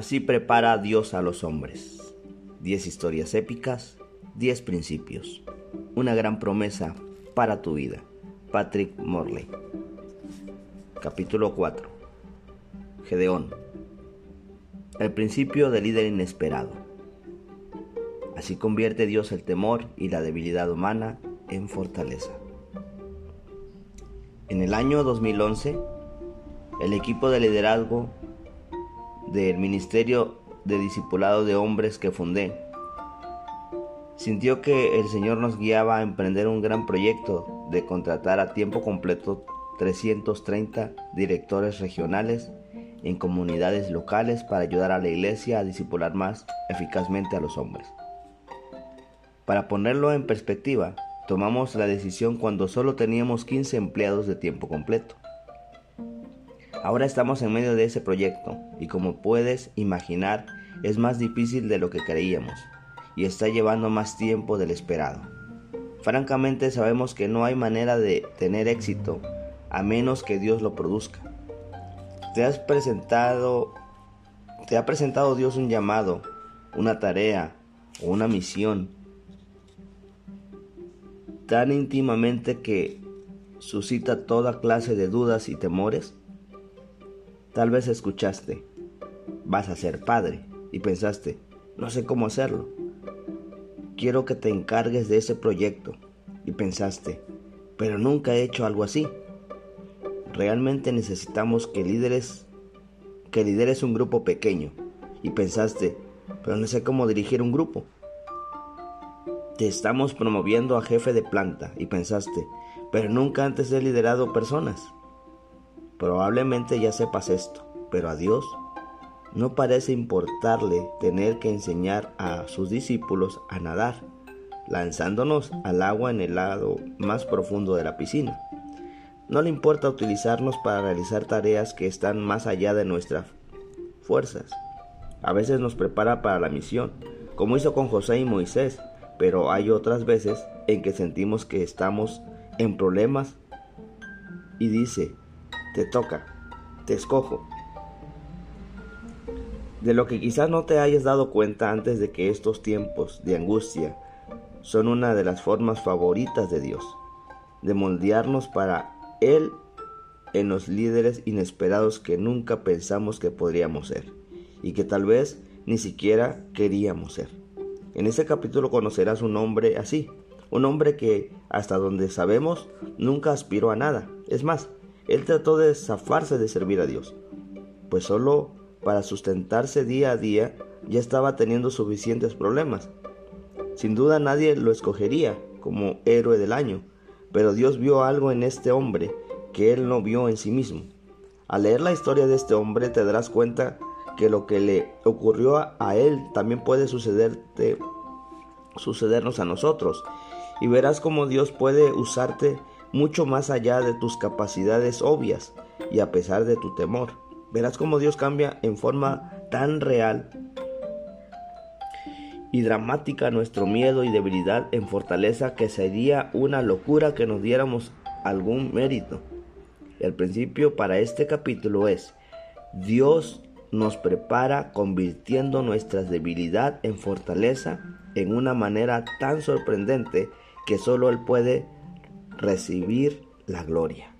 Así prepara Dios a los hombres. Diez historias épicas, diez principios. Una gran promesa para tu vida. Patrick Morley. Capítulo 4. Gedeón. El principio del líder inesperado. Así convierte Dios el temor y la debilidad humana en fortaleza. En el año 2011, el equipo de liderazgo del Ministerio de Discipulado de Hombres que fundé, sintió que el Señor nos guiaba a emprender un gran proyecto de contratar a tiempo completo 330 directores regionales en comunidades locales para ayudar a la iglesia a discipular más eficazmente a los hombres. Para ponerlo en perspectiva, tomamos la decisión cuando solo teníamos 15 empleados de tiempo completo. Ahora estamos en medio de ese proyecto y como puedes imaginar es más difícil de lo que creíamos y está llevando más tiempo del esperado. Francamente sabemos que no hay manera de tener éxito a menos que Dios lo produzca. Te has presentado te ha presentado Dios un llamado, una tarea o una misión tan íntimamente que suscita toda clase de dudas y temores? Tal vez escuchaste, vas a ser padre, y pensaste, no sé cómo hacerlo. Quiero que te encargues de ese proyecto, y pensaste, pero nunca he hecho algo así. Realmente necesitamos que líderes, que lideres un grupo pequeño, y pensaste, pero no sé cómo dirigir un grupo. Te estamos promoviendo a jefe de planta, y pensaste, pero nunca antes he liderado personas. Probablemente ya sepas esto, pero a Dios no parece importarle tener que enseñar a sus discípulos a nadar, lanzándonos al agua en el lado más profundo de la piscina. No le importa utilizarnos para realizar tareas que están más allá de nuestras fuerzas. A veces nos prepara para la misión, como hizo con José y Moisés, pero hay otras veces en que sentimos que estamos en problemas y dice, te toca, te escojo. De lo que quizás no te hayas dado cuenta antes de que estos tiempos de angustia son una de las formas favoritas de Dios, de moldearnos para Él en los líderes inesperados que nunca pensamos que podríamos ser y que tal vez ni siquiera queríamos ser. En ese capítulo conocerás un hombre así, un hombre que, hasta donde sabemos, nunca aspiró a nada. Es más, él trató de zafarse de servir a Dios, pues solo para sustentarse día a día ya estaba teniendo suficientes problemas. Sin duda nadie lo escogería como héroe del año, pero Dios vio algo en este hombre que él no vio en sí mismo. Al leer la historia de este hombre te darás cuenta que lo que le ocurrió a él también puede sucederte, sucedernos a nosotros. Y verás cómo Dios puede usarte mucho más allá de tus capacidades obvias y a pesar de tu temor. Verás cómo Dios cambia en forma tan real y dramática nuestro miedo y debilidad en fortaleza que sería una locura que nos diéramos algún mérito. El principio para este capítulo es, Dios nos prepara convirtiendo nuestra debilidad en fortaleza en una manera tan sorprendente que solo Él puede recibir la gloria.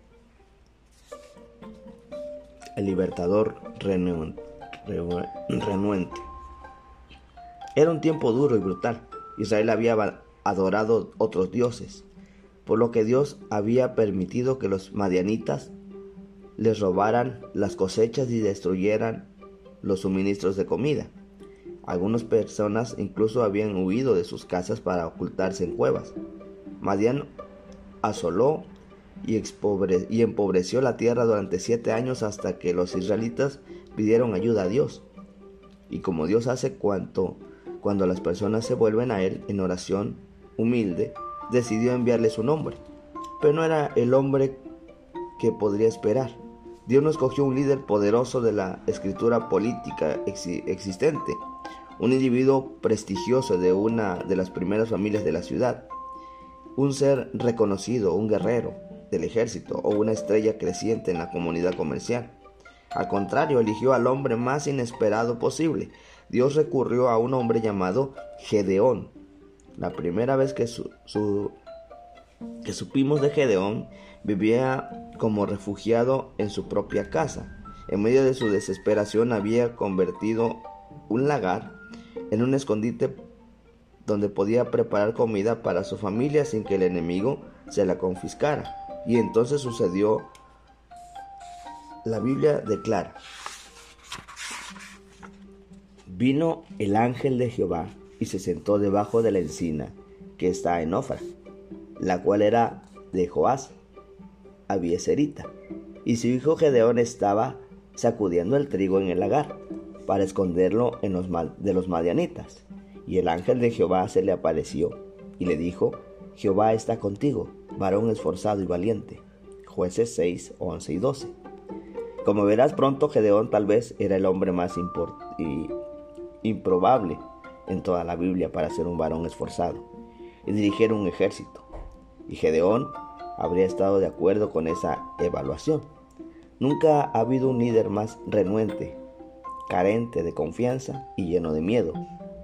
El libertador renuente. Era un tiempo duro y brutal. Israel había adorado otros dioses, por lo que Dios había permitido que los madianitas les robaran las cosechas y destruyeran los suministros de comida. Algunas personas incluso habían huido de sus casas para ocultarse en cuevas. Madian asoló y, y empobreció la tierra durante siete años hasta que los israelitas pidieron ayuda a Dios. Y como Dios hace cuanto cuando las personas se vuelven a Él en oración humilde, decidió enviarle su nombre. Pero no era el hombre que podría esperar. Dios no escogió un líder poderoso de la escritura política existente, un individuo prestigioso de una de las primeras familias de la ciudad, un ser reconocido, un guerrero del ejército o una estrella creciente en la comunidad comercial. Al contrario, eligió al hombre más inesperado posible. Dios recurrió a un hombre llamado Gedeón. La primera vez que, que supimos de Gedeón, vivía como refugiado en su propia casa. En medio de su desesperación había convertido un lagar en un escondite donde podía preparar comida para su familia sin que el enemigo se la confiscara. Y entonces sucedió, la Biblia declara, vino el ángel de Jehová y se sentó debajo de la encina que está en Ofra, la cual era de Joás, Abieserita, y su hijo Gedeón estaba sacudiendo el trigo en el lagar para esconderlo en los de los madianitas. Y el ángel de Jehová se le apareció y le dijo, Jehová está contigo, varón esforzado y valiente. Jueces 6, 11 y 12. Como verás pronto, Gedeón tal vez era el hombre más improbable en toda la Biblia para ser un varón esforzado y dirigir un ejército. Y Gedeón habría estado de acuerdo con esa evaluación. Nunca ha habido un líder más renuente carente de confianza y lleno de miedo.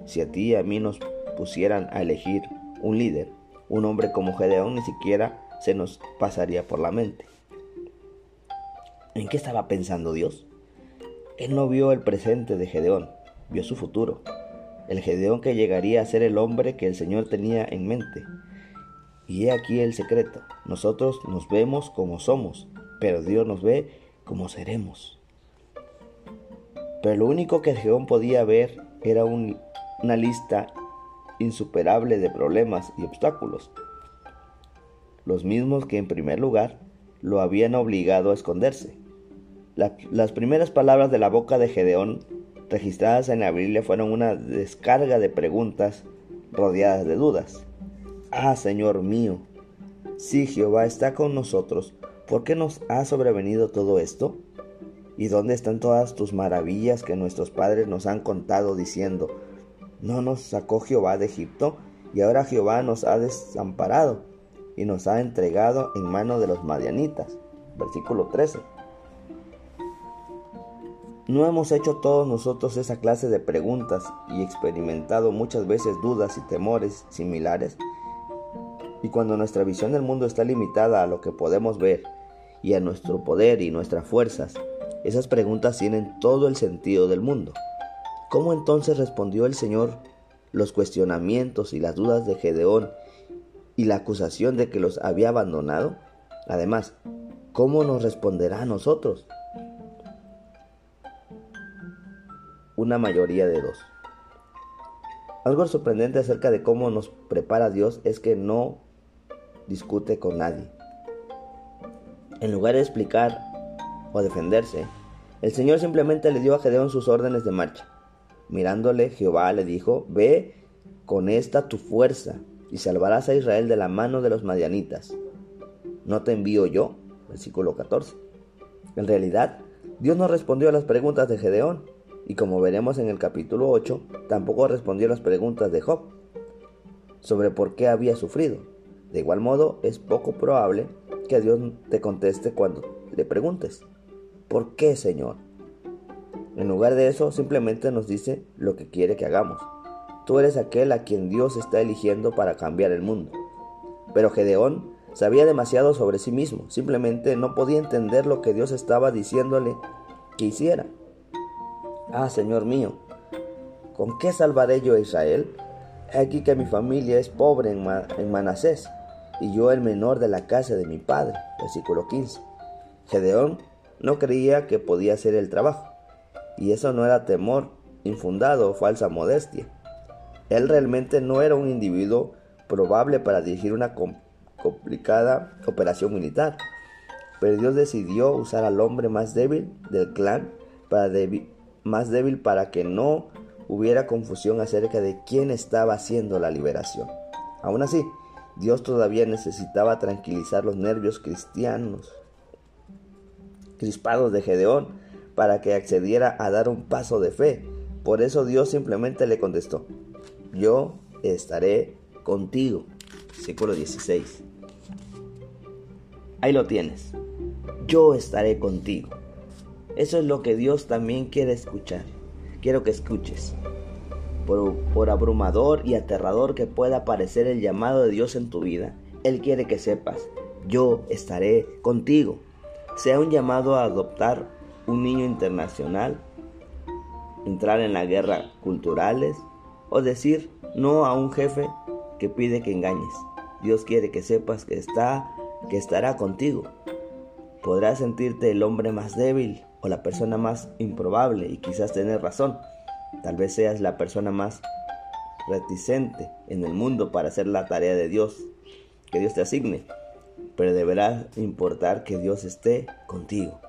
Si a ti y a mí nos pusieran a elegir un líder, un hombre como Gedeón ni siquiera se nos pasaría por la mente. ¿En qué estaba pensando Dios? Él no vio el presente de Gedeón, vio su futuro, el Gedeón que llegaría a ser el hombre que el Señor tenía en mente. Y he aquí el secreto, nosotros nos vemos como somos, pero Dios nos ve como seremos. Pero lo único que Gedeón podía ver era una lista insuperable de problemas y obstáculos, los mismos que en primer lugar lo habían obligado a esconderse. las primeras palabras de la boca de Gedeón registradas en la Biblia fueron una descarga de preguntas rodeadas de dudas. Ah, Señor mío, si Jehová está con nosotros, ¿por qué nos ha sobrevenido todo esto? ¿Y dónde están todas tus maravillas que nuestros padres nos han contado diciendo, no nos sacó Jehová de Egipto y ahora Jehová nos ha desamparado y nos ha entregado en mano de los madianitas? Versículo 13. ¿No hemos hecho todos nosotros esa clase de preguntas y experimentado muchas veces dudas y temores similares? Y cuando nuestra visión del mundo está limitada a lo que podemos ver y a nuestro poder y nuestras fuerzas, esas preguntas tienen todo el sentido del mundo. ¿Cómo entonces respondió el Señor los cuestionamientos y las dudas de Gedeón y la acusación de que los había abandonado? Además, ¿cómo nos responderá a nosotros? Una mayoría de dos. Algo sorprendente acerca de cómo nos prepara Dios es que no discute con nadie. En lugar de explicar o defenderse, el Señor simplemente le dio a Gedeón sus órdenes de marcha. Mirándole, Jehová le dijo, Ve con esta tu fuerza y salvarás a Israel de la mano de los madianitas. ¿No te envío yo? Versículo 14. En realidad, Dios no respondió a las preguntas de Gedeón, y como veremos en el capítulo 8, tampoco respondió a las preguntas de Job sobre por qué había sufrido. De igual modo, es poco probable que Dios te conteste cuando le preguntes. ¿Por qué, Señor? En lugar de eso, simplemente nos dice lo que quiere que hagamos. Tú eres aquel a quien Dios está eligiendo para cambiar el mundo. Pero Gedeón sabía demasiado sobre sí mismo, simplemente no podía entender lo que Dios estaba diciéndole que hiciera. Ah, Señor mío, ¿con qué salvaré yo a Israel? Aquí que mi familia es pobre en, en Manasés, y yo el menor de la casa de mi padre. Versículo 15. Gedeón no creía que podía hacer el trabajo. Y eso no era temor infundado o falsa modestia. Él realmente no era un individuo probable para dirigir una complicada operación militar. Pero Dios decidió usar al hombre más débil del clan para más débil para que no hubiera confusión acerca de quién estaba haciendo la liberación. Aún así, Dios todavía necesitaba tranquilizar los nervios cristianos crispados de Gedeón para que accediera a dar un paso de fe. Por eso Dios simplemente le contestó, yo estaré contigo. Versículo 16. Ahí lo tienes. Yo estaré contigo. Eso es lo que Dios también quiere escuchar. Quiero que escuches. Por, por, abrumador y aterrador que pueda parecer el llamado de Dios en tu vida, Él quiere que sepas, yo estaré contigo. Sea un llamado a adoptar un niño internacional, entrar en la guerra culturales o decir no a un jefe que pide que engañes. Dios quiere que sepas que está que estará contigo. Podrás sentirte el hombre más débil o la persona más improbable y quizás tener razón. Tal vez seas la persona más reticente en el mundo para hacer la tarea de Dios que Dios te asigne, pero deberá importar que Dios esté contigo.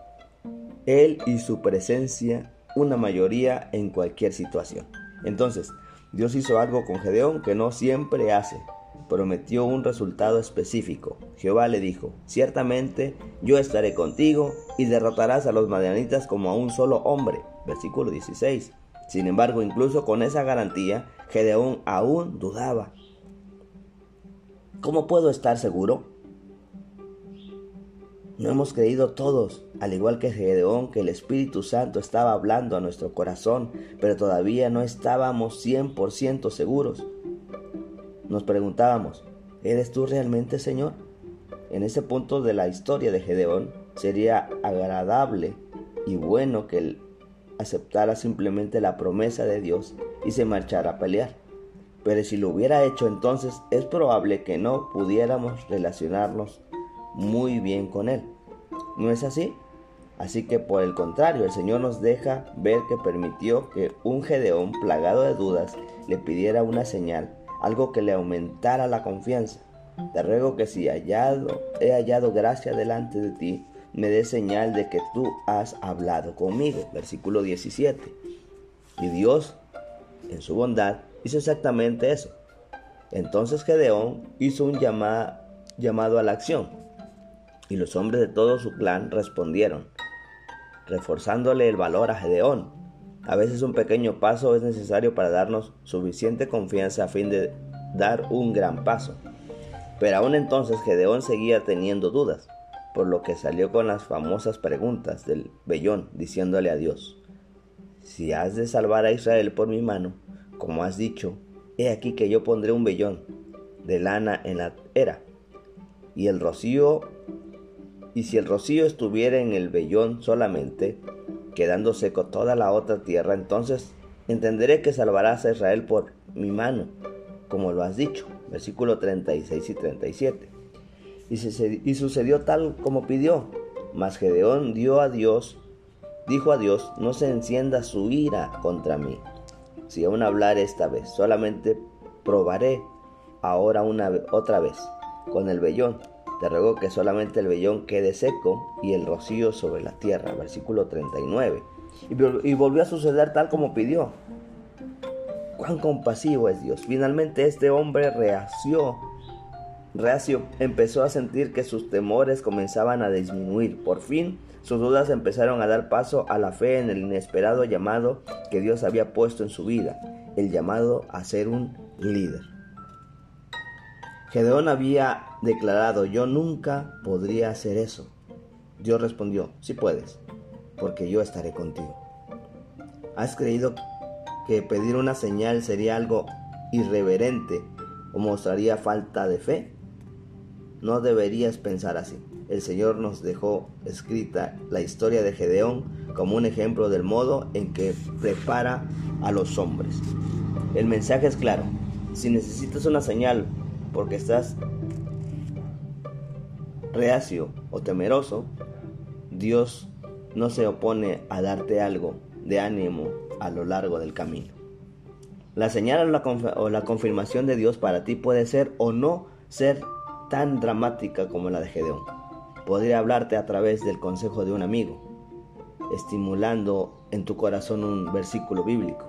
Él y su presencia una mayoría en cualquier situación. Entonces, Dios hizo algo con Gedeón que no siempre hace prometió un resultado específico. Jehová le dijo, ciertamente yo estaré contigo y derrotarás a los madianitas como a un solo hombre. Versículo 16. Sin embargo, incluso con esa garantía, Gedeón aún dudaba. ¿Cómo puedo estar seguro? No hemos creído todos, al igual que Gedeón, que el Espíritu Santo estaba hablando a nuestro corazón, pero todavía no estábamos 100% seguros. Nos preguntábamos, ¿eres tú realmente Señor? En ese punto de la historia de Gedeón sería agradable y bueno que él aceptara simplemente la promesa de Dios y se marchara a pelear. Pero si lo hubiera hecho entonces es probable que no pudiéramos relacionarnos muy bien con Él. ¿No es así? Así que por el contrario, el Señor nos deja ver que permitió que un Gedeón plagado de dudas le pidiera una señal algo que le aumentara la confianza. Te ruego que si hallado, he hallado gracia delante de ti, me dé señal de que tú has hablado conmigo. Versículo 17. Y Dios, en su bondad, hizo exactamente eso. Entonces Gedeón hizo un llamado a la acción, y los hombres de todo su clan respondieron, reforzándole el valor a Gedeón a veces un pequeño paso es necesario para darnos suficiente confianza a fin de dar un gran paso. Pero aún entonces Gedeón seguía teniendo dudas, por lo que salió con las famosas preguntas del vellón, diciéndole a Dios, si has de salvar a Israel por mi mano, como has dicho, he aquí que yo pondré un vellón de lana en la era, y el rocío, y si el rocío estuviera en el vellón solamente, quedando seco toda la otra tierra, entonces entenderé que salvarás a Israel por mi mano, como lo has dicho. Versículo 36 y 37. Y, sucedió tal como pidió. Mas Gedeón dio a Dios, dijo a Dios, no se encienda su ira contra mí. Si aún hablar esta vez, solamente probaré ahora una otra vez con el vellón te ruego que solamente el vellón quede seco y el rocío sobre la tierra. Versículo 39. Y, volvió a suceder tal como pidió. Cuán compasivo es Dios. Finalmente este hombre reació. Reacio empezó a sentir que sus temores comenzaban a disminuir. Por fin sus dudas empezaron a dar paso a la fe en el inesperado llamado que Dios había puesto en su vida, el llamado a ser un líder. Gedeón había declarado, yo nunca podría hacer eso. Dios respondió, sí puedes, porque yo estaré contigo. ¿Has creído que pedir una señal sería algo irreverente o mostraría falta de fe? No deberías pensar así. El Señor nos dejó escrita la historia de Gedeón como un ejemplo del modo en que prepara a los hombres. El mensaje es claro. Si necesitas una señal porque estás reacio o temeroso, Dios no se opone a darte algo de ánimo a lo largo del camino. La señal o la, confirmación de Dios para ti puede ser o no ser tan dramática como la de Gedeón. Podría hablarte a través del consejo de un amigo, estimulando en tu corazón un versículo bíblico,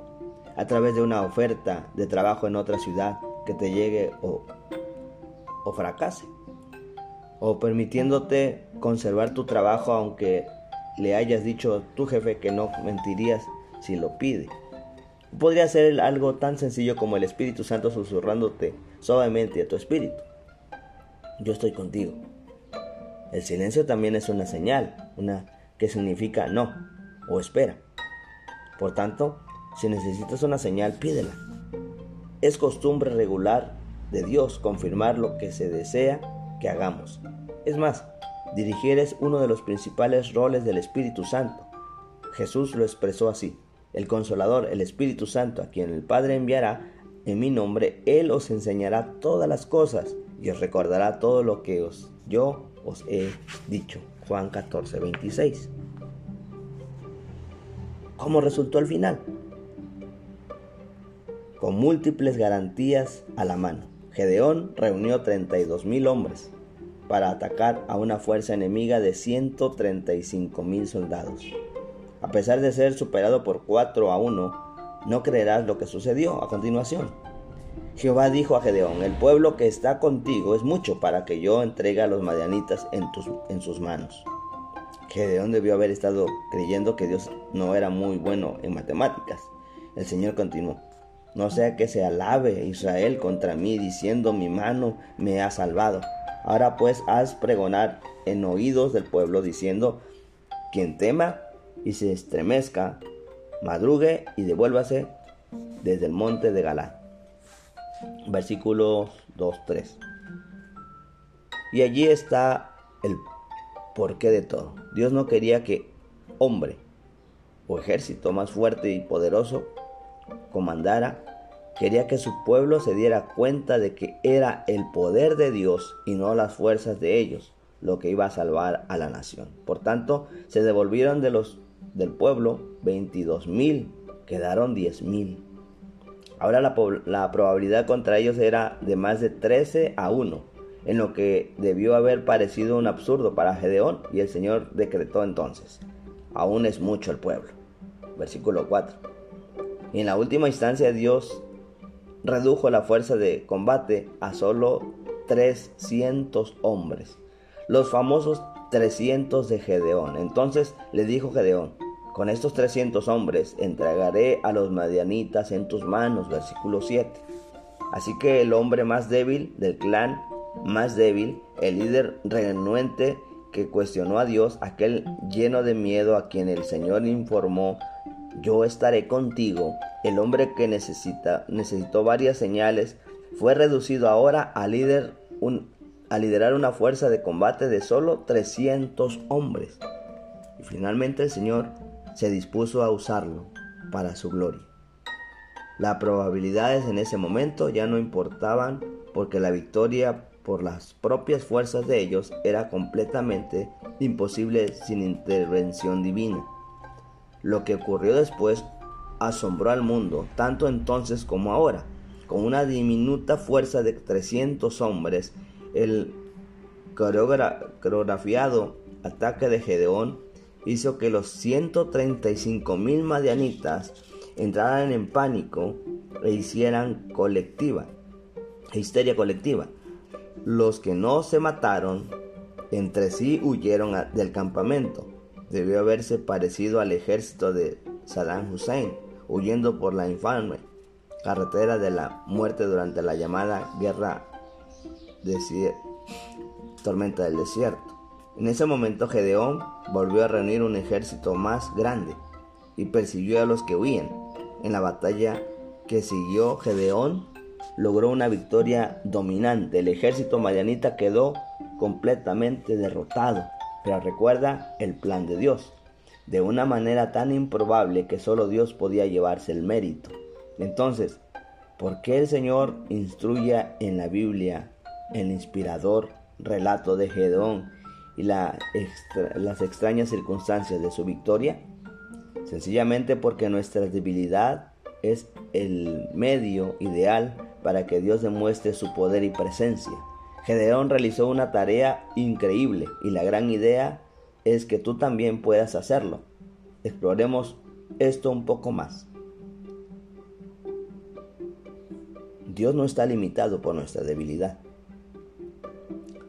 a través de una oferta de trabajo en otra ciudad que te llegue o o fracase, o permitiéndote conservar tu trabajo aunque le hayas dicho a tu jefe que no mentirías si lo pide. Podría ser algo tan sencillo como el Espíritu Santo susurrándote suavemente a tu espíritu. Yo estoy contigo. El silencio también es una señal, una que significa no. o espera. Por tanto, si necesitas una señal, pídela. Es costumbre regular de Dios confirmar lo que se desea que hagamos. Es más, dirigir es uno de los principales roles del Espíritu Santo. Jesús lo expresó así. El consolador, el Espíritu Santo, a quien el Padre enviará en mi nombre, Él os enseñará todas las cosas y os recordará todo lo que os, yo os he dicho. Juan 14, 26. ¿Cómo resultó el final? Con múltiples garantías a la mano. Gedeón reunió 32 mil hombres para atacar a una fuerza enemiga de 135 mil soldados. A pesar de ser superado por 4 a 1, no creerás lo que sucedió a continuación. Jehová dijo a Gedeón, el pueblo que está contigo es mucho para que yo entregue a los madianitas en, tus, en sus manos. Gedeón debió haber estado creyendo que Dios no era muy bueno en matemáticas. El Señor continuó, no sea que se alabe Israel contra mí diciendo mi mano me ha salvado. Ahora pues haz pregonar en oídos del pueblo diciendo, quien tema y se estremezca, madrugue y devuélvase desde el monte de Galá versículos 2-3. Y allí está el porqué de todo. Dios no quería que hombre o ejército más fuerte y poderoso comandara. Quería que su pueblo se diera cuenta de que era el poder de Dios y no las fuerzas de ellos lo que iba a salvar a la nación. Por tanto, se devolvieron de los del pueblo 22 mil, quedaron 10 mil. Ahora la, probabilidad contra ellos era de más de 13 a 1, en lo que debió haber parecido un absurdo para Gedeón, y el Señor decretó entonces, aún es mucho el pueblo. Versículo 4. Y en la última instancia Dios redujo la fuerza de combate a solo 300 hombres, los famosos 300 de Gedeón. Entonces le dijo Gedeón, con estos 300 hombres entregaré a los madianitas en tus manos, versículo 7. Así que el hombre más débil del clan, más débil, el líder renuente que cuestionó a Dios, aquel lleno de miedo a quien el Señor informó, yo estaré contigo, el hombre que necesita, necesitó varias señales, fue reducido ahora a, líder, a liderar una fuerza de combate de solo 300 hombres. Y finalmente el Señor se dispuso a usarlo para su gloria. Las probabilidades en ese momento ya no importaban porque la victoria por las propias fuerzas de ellos era completamente imposible sin intervención divina. Lo que ocurrió después asombró al mundo, tanto entonces como ahora. Con una diminuta fuerza de 300 hombres, el coreografiado ataque de Gedeón hizo que los 135 mil madianitas entraran en pánico e hicieran colectiva, histeria colectiva. Los que no se mataron entre sí huyeron del campamento. Debió haberse parecido al ejército de Saddam Hussein, huyendo por la infame carretera de la muerte durante la llamada guerra de tormenta del desierto. En ese momento Gedeón volvió a reunir un ejército más grande y persiguió a los que huían. En la batalla que siguió Gedeón logró una victoria dominante. El ejército madianita quedó completamente derrotado. Pero recuerda el plan de Dios, de una manera tan improbable que solo Dios podía llevarse el mérito. Entonces, ¿por qué el Señor instruye en la Biblia el inspirador relato de Gedeón y las extrañas circunstancias de su victoria? Sencillamente porque nuestra debilidad es el medio ideal para que Dios demuestre su poder y presencia. Gedeón realizó una tarea increíble y la gran idea es que tú también puedas hacerlo. Exploremos esto un poco más. Dios no está limitado por nuestra debilidad.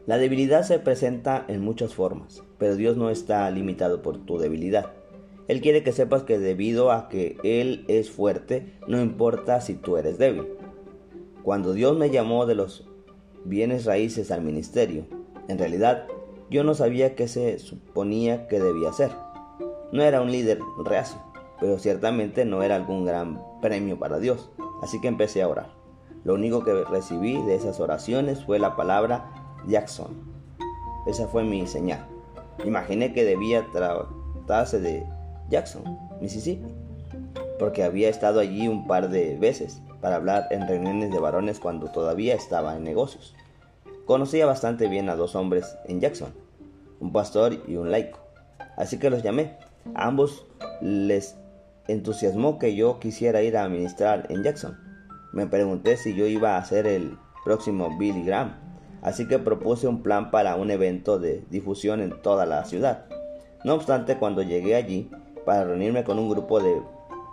La debilidad se presenta en muchas formas, pero Dios no está limitado por tu debilidad. Él quiere que sepas que debido a que Él es fuerte, no importa si tú eres débil. Cuando Dios me llamó de los bienes raíces al ministerio, en realidad yo no sabía qué se suponía que debía hacer. No era un líder reacio, pero ciertamente no era algún gran premio para Dios, así que empecé a orar. Lo único que recibí de esas oraciones fue la palabra Jackson. Esa fue mi señal. Imaginé que debía tratarse de Jackson, Mississippi, porque había estado allí un par de veces para hablar en reuniones de varones cuando todavía estaba en negocios. Conocía bastante bien a dos hombres en Jackson, un pastor y un laico, así que los llamé. A ambos les entusiasmó que yo quisiera ir a ministrar en Jackson. Me pregunté si yo iba a ser el próximo Billy Graham, así que propuse un plan para un evento de difusión en toda la ciudad. No obstante, cuando llegué allí para reunirme con un grupo de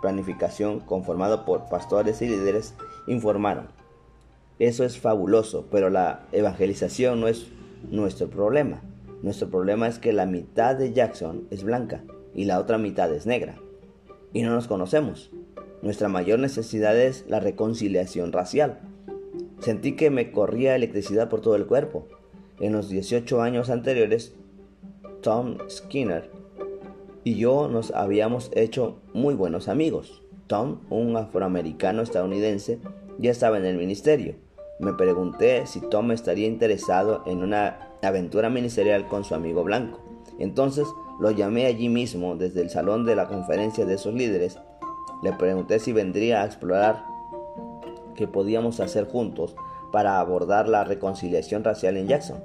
planificación conformado por pastores y líderes, informaron. Eso es fabuloso, pero la evangelización no es nuestro problema. Nuestro problema es que la mitad de Jackson es blanca y la otra mitad es negra. Y no nos conocemos. Nuestra mayor necesidad es la reconciliación racial. Sentí que me corría electricidad por todo el cuerpo. En los 18 años anteriores, Tom Skinner y yo nos habíamos hecho muy buenos amigos. Tom, un afroamericano estadounidense, ya estaba en el ministerio. Me pregunté si Tom estaría interesado en una aventura ministerial con su amigo blanco. Entonces lo llamé allí mismo desde el salón de la conferencia de esos líderes le pregunté si vendría a explorar qué podíamos hacer juntos para abordar la reconciliación racial en Jackson.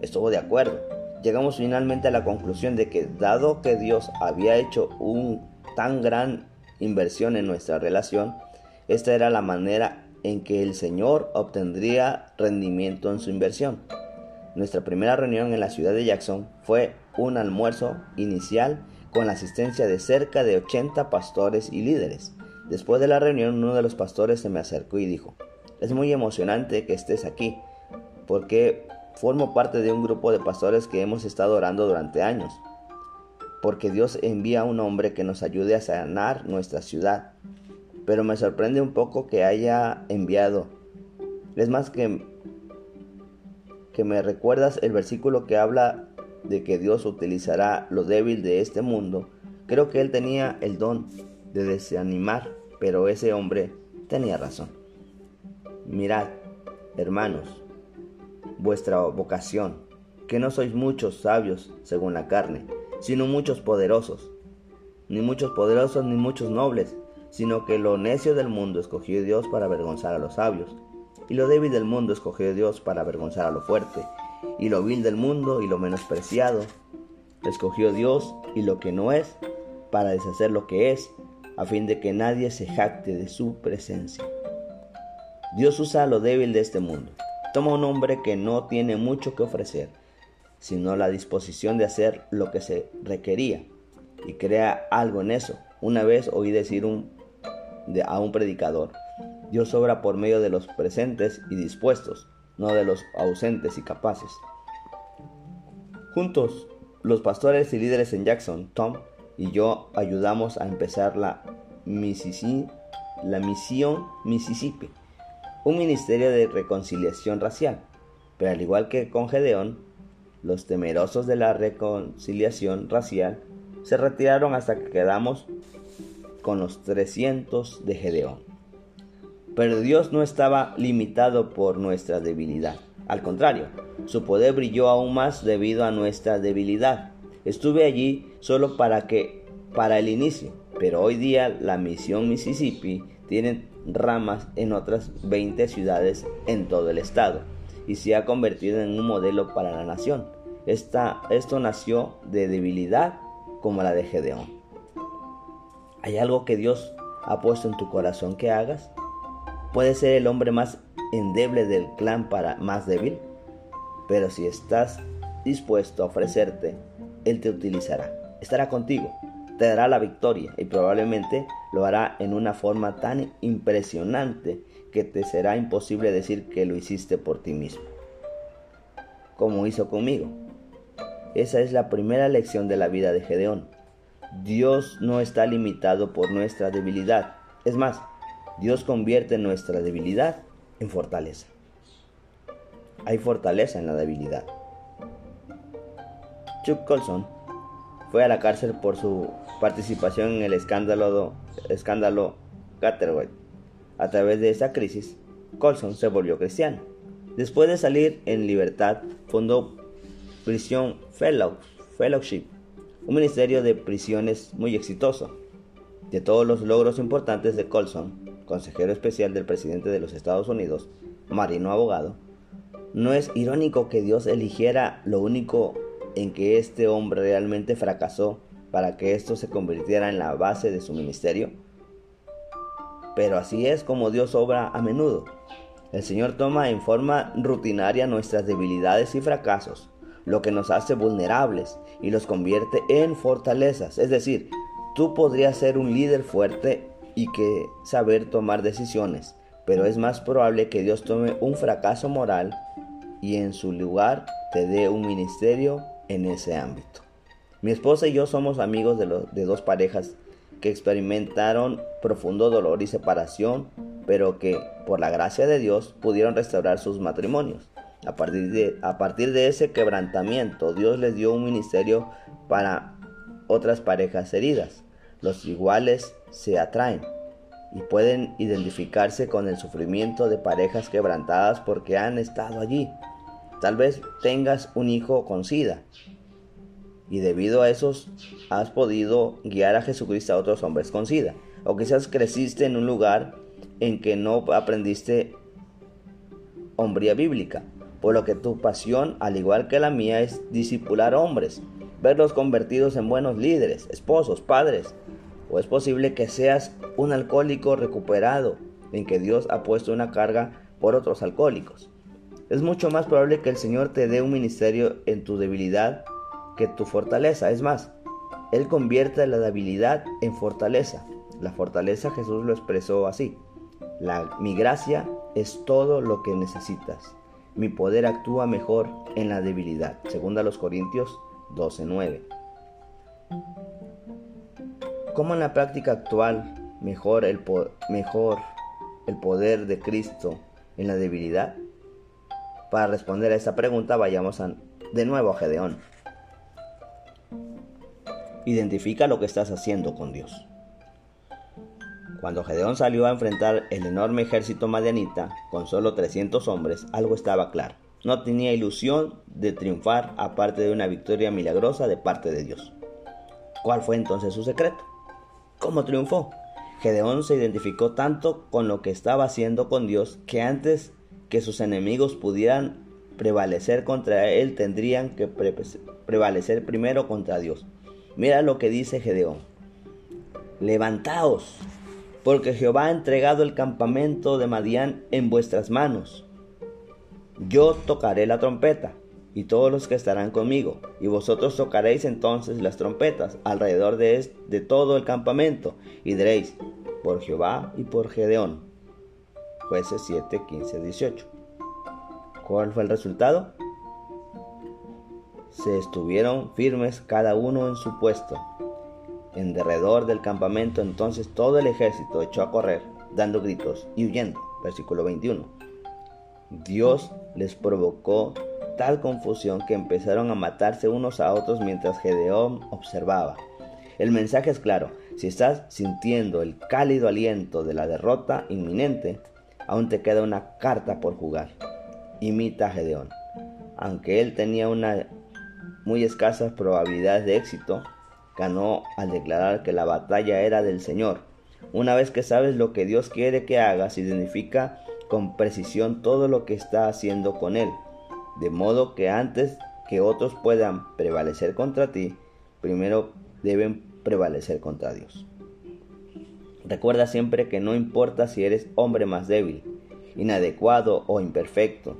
Estuvo de acuerdo. Llegamos finalmente a la conclusión de que dado que Dios había hecho un tan gran inversión en nuestra relación, esta era la manera en que el Señor obtendría rendimiento en su inversión. Nuestra primera reunión en la ciudad de Jackson fue un almuerzo inicial con la asistencia de cerca de 80 pastores y líderes. Después de la reunión, uno de los pastores se me acercó y dijo, es muy emocionante que estés aquí, porque formo parte de un grupo de pastores que hemos estado orando durante años, porque Dios envía a un hombre que nos ayude a sanar nuestra ciudad. Pero me sorprende un poco que haya enviado. Es más que que me recuerdas el versículo que habla de que Dios utilizará lo débil de este mundo, creo que él tenía el don de desanimar, pero ese hombre tenía razón. Mirad, hermanos, vuestra vocación, que no sois muchos sabios según la carne, sino muchos poderosos, ni muchos poderosos ni muchos nobles, sino que lo necio del mundo escogió Dios para avergonzar a los sabios, y lo débil del mundo escogió Dios para avergonzar a lo fuerte y lo vil del mundo y lo menospreciado. Escogió Dios y lo que no es para deshacer lo que es, a fin de que nadie se jacte de su presencia. Dios usa lo débil de este mundo. Toma un hombre que no tiene mucho que ofrecer, sino la disposición de hacer lo que se requería, y crea algo en eso. Una vez oí decir un, a un predicador, Dios obra por medio de los presentes y dispuestos, no de los ausentes y capaces. Juntos, los pastores y líderes en Jackson, Tom y yo ayudamos a empezar la, la misión Mississippi, un ministerio de reconciliación racial. Pero al igual que con Gedeón, los temerosos de la reconciliación racial se retiraron hasta que quedamos con los 300 de Gedeón. Pero Dios no estaba limitado por nuestra debilidad. Al contrario, su poder brilló aún más debido a nuestra debilidad. Estuve allí solo para que para el inicio, pero hoy día la misión Mississippi tiene ramas en otras 20 ciudades en todo el estado y se ha convertido en un modelo para la nación. Esto nació de debilidad como la de Gedeón. ¿Hay algo que Dios ha puesto en tu corazón que hagas? Puede ser el hombre más endeble del clan para más débil, pero si estás dispuesto a ofrecerte, Él te utilizará, estará contigo, te dará la victoria y probablemente lo hará en una forma tan impresionante que te será imposible decir que lo hiciste por ti mismo, como hizo conmigo. Esa es la primera lección de la vida de Gedeón. Dios no está limitado por nuestra debilidad. Es más, Dios convierte nuestra debilidad en fortaleza. Hay fortaleza en la debilidad. Chuck Colson fue a la cárcel por su participación en el escándalo, escándalo A través de esa crisis, Colson se volvió cristiano. Después de salir en libertad, fundó Prison Fellowship, un ministerio de prisiones muy exitoso. De todos los logros importantes de Colson, consejero especial del presidente de los Estados Unidos, marino abogado, ¿no es irónico que Dios eligiera lo único en que este hombre realmente fracasó para que esto se convirtiera en la base de su ministerio? Pero así es como Dios obra a menudo. El Señor toma en forma rutinaria nuestras debilidades y fracasos, lo que nos hace vulnerables y los convierte en fortalezas. Es decir, tú podrías ser un líder fuerte y que saber tomar decisiones, pero es más probable que Dios tome un fracaso moral y en su lugar te dé un ministerio en ese ámbito. Mi esposa y yo somos amigos de, de dos parejas que experimentaron profundo dolor y separación, pero que por la gracia de Dios pudieron restaurar sus matrimonios. A partir, de, a partir de ese quebrantamiento, Dios les dio un ministerio para otras parejas heridas. Los iguales se atraen y pueden identificarse con el sufrimiento de parejas quebrantadas porque han estado allí. Tal vez tengas un hijo con SIDA y debido a esos has podido guiar a Jesucristo a otros hombres con SIDA. O quizás creciste en un lugar en que no aprendiste hombría bíblica, por lo que tu pasión, al igual que la mía, es discipular hombres, verlos convertidos en buenos líderes, esposos, padres. O es posible que seas un alcohólico recuperado, en que Dios ha puesto una carga por otros alcohólicos. Es mucho más probable que el Señor te dé un ministerio en tu debilidad que tu fortaleza. Es más, Él convierte la debilidad en fortaleza. La fortaleza Jesús lo expresó así. La, mi gracia es todo lo que necesitas. Mi poder actúa mejor en la debilidad. Segunda los Corintios 12:9. ¿Cómo en la práctica actual mejor el, mejor el poder de Cristo en la debilidad? Para responder a esta pregunta vayamos de nuevo a Gedeón. Identifica lo que estás haciendo con Dios. Cuando Gedeón salió a enfrentar el enorme ejército madianita con solo 300 hombres, algo estaba claro. No tenía ilusión de triunfar aparte de una victoria milagrosa de parte de Dios. ¿Cuál fue entonces su secreto? ¿Cómo triunfó? Gedeón se identificó tanto con lo que estaba haciendo con Dios que antes que sus enemigos pudieran prevalecer contra él tendrían que prevalecer primero contra Dios. Mira lo que dice Gedeón. Levantaos, porque Jehová ha entregado el campamento de Madián en vuestras manos. Yo tocaré la trompeta, y todos los que estarán conmigo, y vosotros tocaréis entonces las trompetas alrededor de, de todo el campamento, y diréis, por Jehová y por Gedeón. Jueces 7, 15, 18. ¿Cuál fue el resultado? se estuvieron firmes cada uno en su puesto. En derredor del campamento entonces todo el ejército echó a correr, dando gritos y huyendo. Versículo 21. Dios les provocó tal confusión que empezaron a matarse unos a otros mientras Gedeón observaba. El mensaje es claro, si estás sintiendo el cálido aliento de la derrota inminente, aún te queda una carta por jugar. Imita a Gedeón. Aunque él tenía una muy escasas probabilidades de éxito, ganó al declarar que la batalla era del Señor. Una vez que sabes lo que Dios quiere que hagas, identifica con precisión todo lo que está haciendo con Él, de modo que antes que otros puedan prevalecer contra ti, primero deben prevalecer contra Dios. Recuerda siempre que no importa si eres hombre más débil, inadecuado o imperfecto,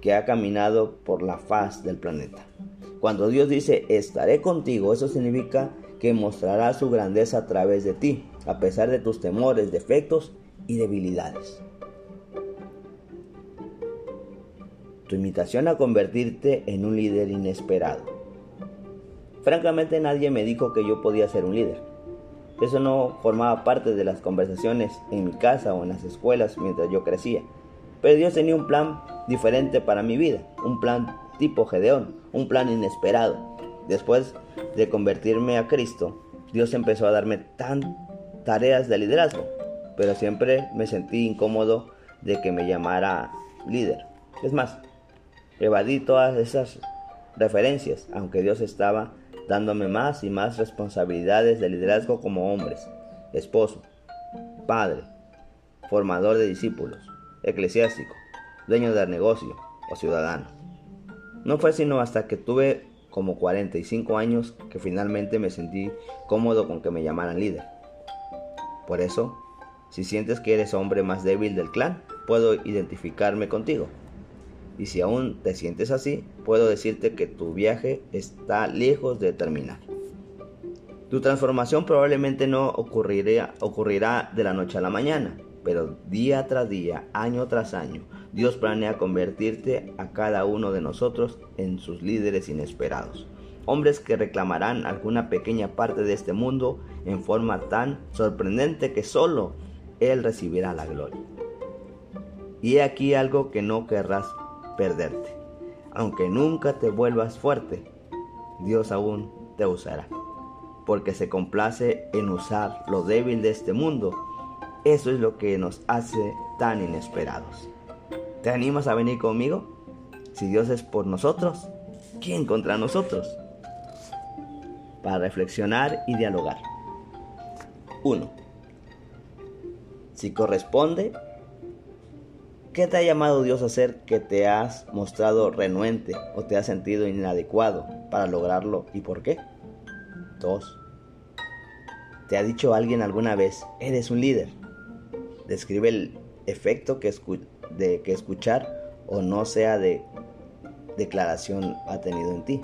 que ha caminado por la faz del planeta. Cuando Dios dice estaré contigo, eso significa que mostrará su grandeza a través de ti, a pesar de tus temores, defectos y debilidades. Tu invitación a convertirte en un líder inesperado. Francamente nadie me dijo que yo podía ser un líder. Eso no formaba parte de las conversaciones en mi casa o en las escuelas mientras yo crecía. Pero Dios tenía un plan diferente para mi vida, un plan tipo Gedeón, un plan inesperado. Después de convertirme a Cristo, Dios empezó a darme tan tareas de liderazgo, pero siempre me sentí incómodo de que me llamara líder. Es más, evadí todas esas referencias, aunque Dios estaba dándome más y más responsabilidades de liderazgo como hombres, esposo, padre, formador de discípulos, eclesiástico, dueño del negocio o ciudadano. No fue sino hasta que tuve como 45 años que finalmente me sentí cómodo con que me llamaran líder. Por eso, si sientes que eres hombre más débil del clan, puedo identificarme contigo. Y si aún te sientes así, puedo decirte que tu viaje está lejos de terminar. Tu transformación probablemente no ocurrirá, ocurrirá de la noche a la mañana, pero día tras día, año tras año, Dios planea convertirte a cada uno de nosotros en sus líderes inesperados. Hombres que reclamarán alguna pequeña parte de este mundo en forma tan sorprendente que solo Él recibirá la gloria. Y he aquí algo que no querrás perderte. Aunque nunca te vuelvas fuerte, Dios aún te usará. Porque se complace en usar lo débil de este mundo. Eso es lo que nos hace tan inesperados. ¿Te animas a venir conmigo? Si Dios es por nosotros, ¿quién contra nosotros? Para reflexionar y dialogar. 1. Si corresponde, ¿qué te ha llamado Dios a hacer que te has mostrado renuente o te has sentido inadecuado para lograrlo y por qué? 2. ¿Te ha dicho alguien alguna vez, eres un líder? Describe el efecto que, de que escuchar o no sea de declaración ha tenido en ti.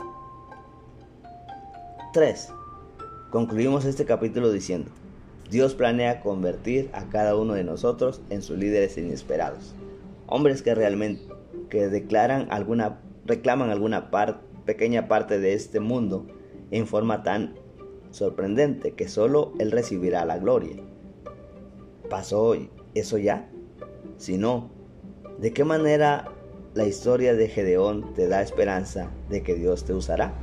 3. Concluimos este capítulo diciendo, Dios planea convertir a cada uno de nosotros en sus líderes inesperados. Hombres que realmente que declaran alguna reclaman alguna pequeña parte de este mundo en forma tan sorprendente que solo él recibirá la gloria. ¿Pasó eso ya? Si no, ¿de qué manera la historia de Gedeón te da esperanza de que Dios te usará?